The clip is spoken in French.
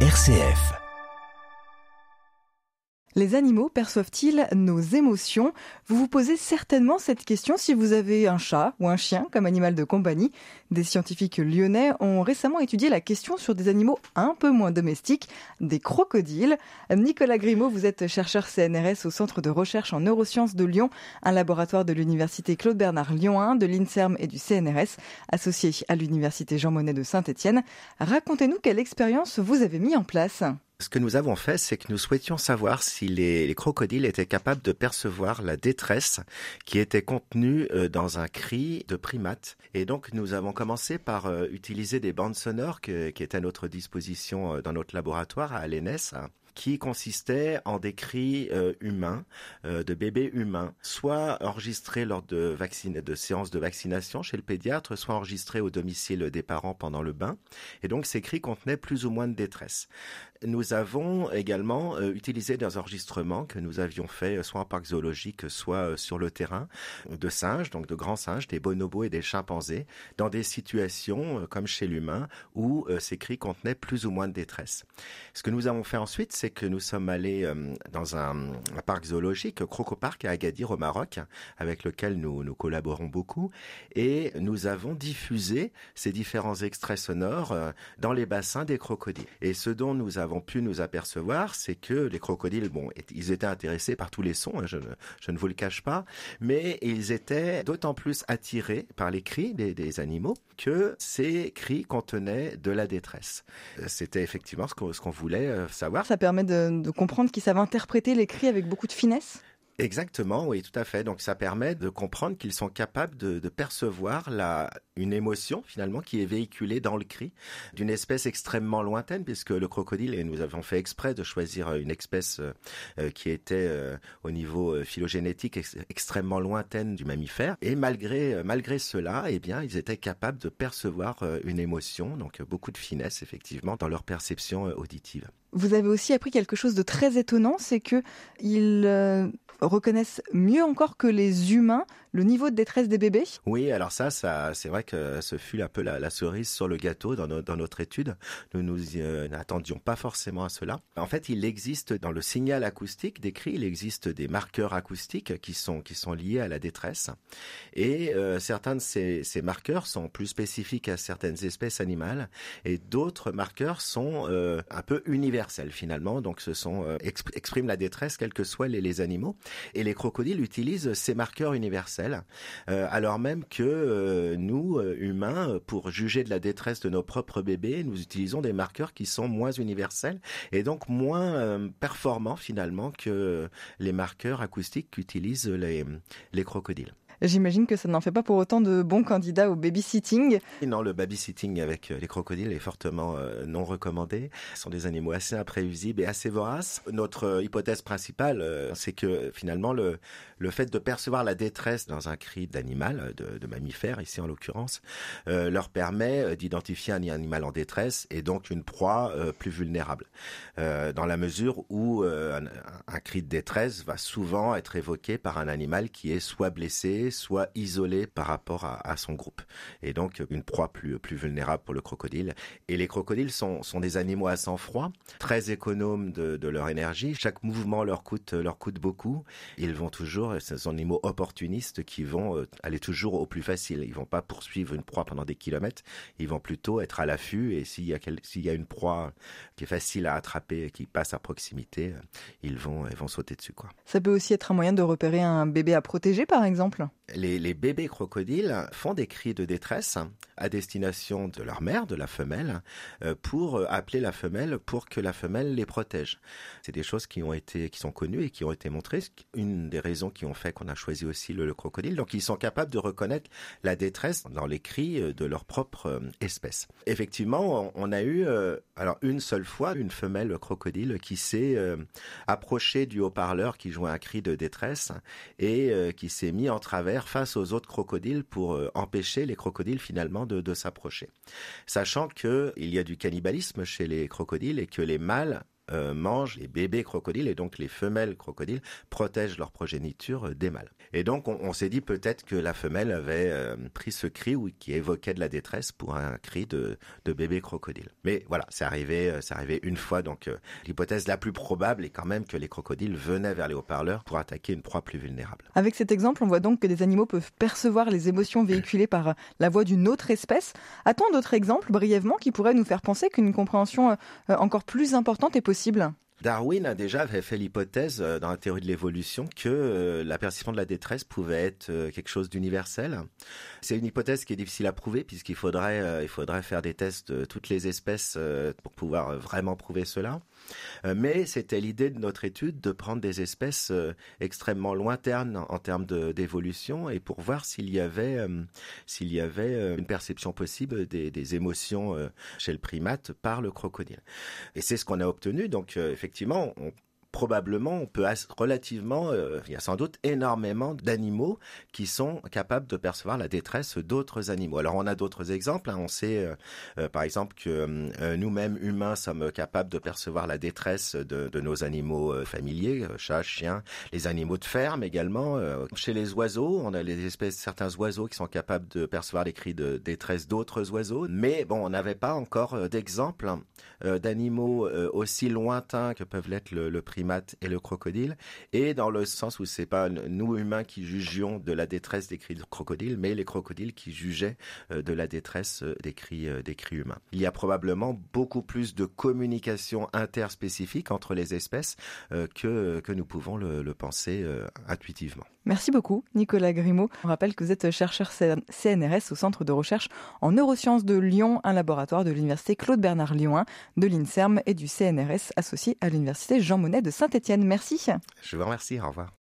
RCF. Les animaux perçoivent-ils nos émotions? Vous vous posez certainement cette question si vous avez un chat ou un chien comme animal de compagnie. Des scientifiques lyonnais ont récemment étudié la question sur des animaux un peu moins domestiques, des crocodiles. Nicolas Grimaud, vous êtes chercheur CNRS au Centre de recherche en neurosciences de Lyon, un laboratoire de l'Université Claude Bernard Lyon 1, de l'INSERM et du CNRS, associé à l'Université Jean Monnet de Saint-Étienne. Racontez-nous quelle expérience vous avez mis en place. Ce que nous avons fait, c'est que nous souhaitions savoir si les, crocodiles étaient capables de percevoir la détresse qui était contenue euh, dans un cri de primate. Et donc, nous avons commencé par euh, utiliser des bandes sonores qui étaient à notre disposition euh, dans notre laboratoire à l'ENS qui consistait en des cris humains, de bébés humains, soit enregistrés lors de séances de vaccination chez le pédiatre, soit enregistrés au domicile des parents pendant le bain. Et donc ces cris contenaient plus ou moins de détresse. Nous avons également euh, utilisé des enregistrements que nous avions faits soit en parc zoologique, soit sur le terrain, de singes, donc de grands singes, des bonobos et des chimpanzés, dans des situations comme chez l'humain où ces cris contenaient plus ou moins de détresse. Ce que nous avons fait ensuite, c'est que nous sommes allés euh, dans un, parc zoologique, Crocopark à Agadir au Maroc, avec lequel nous, nous collaborons beaucoup, et nous avons diffusé ces différents extraits sonores euh, dans les bassins des crocodiles. Et ce dont nous avons pu nous apercevoir, c'est que les crocodiles, bon, ils étaient intéressés par tous les sons, hein, je, ne vous le cache pas, mais ils étaient d'autant plus attirés par les cris des, animaux que ces cris contenaient de la détresse. Euh, c'était effectivement ce qu'on voulait savoir. Ça permet de, comprendre qu'ils savent interpréter les cris avec beaucoup de finesse? Exactement, oui, tout à fait. Donc ça permet de comprendre qu'ils sont capables de, de, percevoir la, une émotion finalement qui est véhiculée dans le cri d'une espèce extrêmement lointaine, puisque le crocodile, et nous avons fait exprès de choisir une espèce euh, euh, qui était euh, au niveau phylogénétique extrêmement lointaine du mammifère, et malgré malgré cela, eh bien, ils étaient capables de percevoir une émotion, donc beaucoup de finesse effectivement dans leur perception auditive. Vous avez aussi appris quelque chose de très étonnant, c'est que ils reconnaissent mieux encore que les humains le niveau de détresse des bébés? Oui, alors ça, ça c'est vrai que ce fut un peu la, cerise sur le gâteau dans, notre étude. Nous nous euh, n'attendions pas forcément à cela. En fait, il existe dans le signal acoustique des cris, il existe des marqueurs acoustiques qui sont qui sont liés à la détresse. Et euh, certains de ces, marqueurs sont plus spécifiques à certaines espèces animales, et d'autres marqueurs sont euh, un peu universels finalement. Donc, ce sont expriment la détresse quels que soient les animaux. Et les crocodiles utilisent ces marqueurs universels, euh, alors même que euh, nous, euh, humains, pour juger de la détresse de nos propres bébés, nous utilisons des marqueurs qui sont moins universels et donc moins performants finalement que les marqueurs acoustiques qu'utilisent les, les crocodiles. J'imagine que ça n'en fait pas pour autant de bons candidats au babysitting. Non, le babysitting avec euh, les crocodiles est fortement euh, non recommandé. Ce sont des animaux assez imprévisibles et assez voraces. Notre euh, hypothèse principale, c'est que finalement le, le fait de percevoir la détresse dans un cri d'animal, de, de, mammifère ici en l'occurrence, leur permet d'identifier un animal en détresse et donc une proie plus vulnérable. dans la mesure où un cri de détresse va souvent être évoqué par un animal qui est soit blessé, soit isolé par rapport à, son groupe. Et donc une proie plus, vulnérable pour le crocodile. Et les crocodiles sont, des animaux à sang froid, très économes de, leur énergie. Chaque mouvement leur coûte, leur coûte beaucoup. Ils vont toujours, ce sont des animaux opportunistes qui vont euh, aller toujours au plus facile. Ils vont pas poursuivre une proie pendant des kilomètres. Ils vont plutôt être à l'affût et s'il y a s'il y a une proie qui est facile à attraper, qui passe à proximité, ils vont, vont sauter dessus, quoi. Ça peut aussi être un moyen de repérer un bébé à protéger, par exemple? Les, bébés crocodiles font des cris de détresse à destination de leur mère, de la femelle, euh, pour euh, appeler la femelle pour que la femelle les protège. C'est des choses qui ont été, qui sont connues et qui ont été montrées. Une des raisons qui ont fait qu'on a choisi aussi le, crocodile. Donc, ils sont capables de reconnaître la détresse dans les cris euh, de leur propre espèce. Effectivement, on a eu, alors une seule fois, une femelle crocodile qui s'est approchée du haut-parleur qui jouait un cri de détresse et qui s'est mis en travers face aux autres crocodiles pour euh, empêcher les crocodiles finalement de, s'approcher. Sachant qu'il y a du cannibalisme chez les crocodiles et que les mâles euh, mangent les bébés crocodiles et donc les femelles crocodiles protègent leur progéniture des mâles. Et donc on, s'est dit peut-être que la femelle avait pris ce cri qui évoquait de la détresse pour un cri de, de bébé crocodile. Mais voilà, c'est arrivé, c'est arrivé une fois. Donc l'hypothèse la plus probable est quand même que les crocodiles venaient vers les haut-parleurs pour attaquer une proie plus vulnérable. Avec cet exemple, on voit donc que des animaux peuvent percevoir les émotions véhiculées par la voix d'une autre espèce. A-t-on d'autres exemples brièvement qui pourraient nous faire penser qu'une compréhension euh, encore plus importante est possible Darwin a déjà fait l'hypothèse euh, dans la théorie de l'évolution que euh, la persistance de la détresse pouvait être quelque chose d'universel. C'est une hypothèse qui est difficile à prouver puisqu'il faudrait, il faudrait faire des tests de toutes les espèces pour pouvoir vraiment prouver cela. Euh, mais c'était l'idée de notre étude de prendre des espèces euh, extrêmement lointaines en, termes d'évolution et pour voir s'il y avait, euh, s'il y avait une perception possible des, des émotions chez le primate par le crocodile. Et c'est ce qu'on a obtenu. Donc effectivement, on, probablement, on peut relativement, euh, il y a sans doute énormément d'animaux qui sont capables de percevoir la détresse d'autres animaux. Alors on a d'autres exemples. Hein. On sait, euh, euh, par exemple, que nous-mêmes humains sommes capables de percevoir la détresse de, de nos animaux familiers, chats, chiens, les animaux de ferme également. chez les oiseaux, on a les espèces, certains oiseaux qui sont capables de percevoir les cris de détresse d'autres oiseaux. Mais bon, on n'avait pas encore d'exemples d'animaux aussi lointains que peuvent l'être le, le et le crocodile, et dans le sens où c'est pas nous humains qui jugions de la détresse des cris de crocodile, mais les crocodiles qui jugeaient euh, de la détresse euh, des cris, euh, des cris humains. Il y a probablement beaucoup plus de communication interspécifique entre les espèces que, que nous pouvons le, le penser intuitivement. Merci beaucoup, Nicolas Grimaud. On rappelle que vous êtes chercheur CNRS au Centre de recherche en neurosciences de Lyon, un laboratoire de l'Université Claude Bernard Lyon de l'INSERM et du CNRS associé à l'Université Jean Monnet de Saint-Étienne. Merci. Je vous remercie. Au revoir.